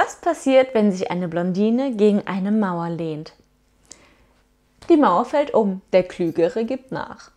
Was passiert, wenn sich eine Blondine gegen eine Mauer lehnt? Die Mauer fällt um, der Klügere gibt nach.